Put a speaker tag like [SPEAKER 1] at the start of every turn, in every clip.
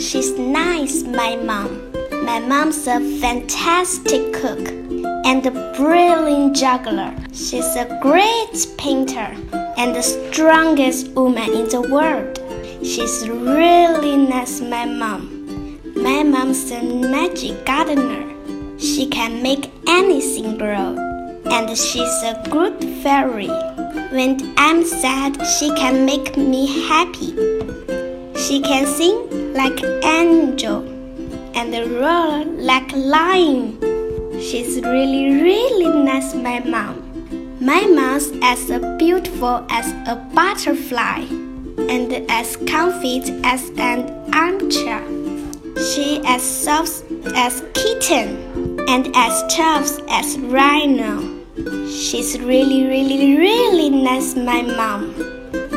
[SPEAKER 1] she's nice, my mom. My mom's a fantastic cook and a brilliant juggler. She's a great painter and the strongest woman in the world. She's really nice, my mom. My mom's a magic gardener. She can make anything grow. And she's a good fairy. When I'm sad, she can make me happy. She can sing like an angel and roar like a lion. She's really, really nice, my mom. My mom's as beautiful as a butterfly and as comfy as an armchair. She as soft as kitten and as tough as rhino. She's really, really, really nice, my mom.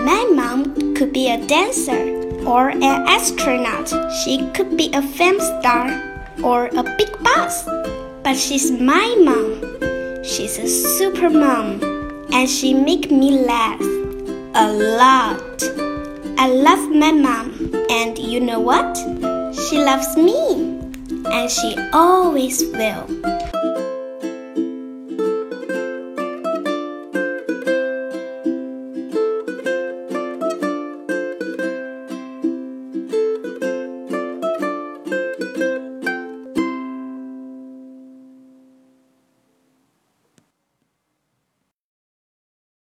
[SPEAKER 1] My mom could be a dancer or an astronaut. She could be a film star or a big boss. But she's my mom. She's a super mom and she make me laugh a lot. I love my mom and you know what? She loves me and she always will.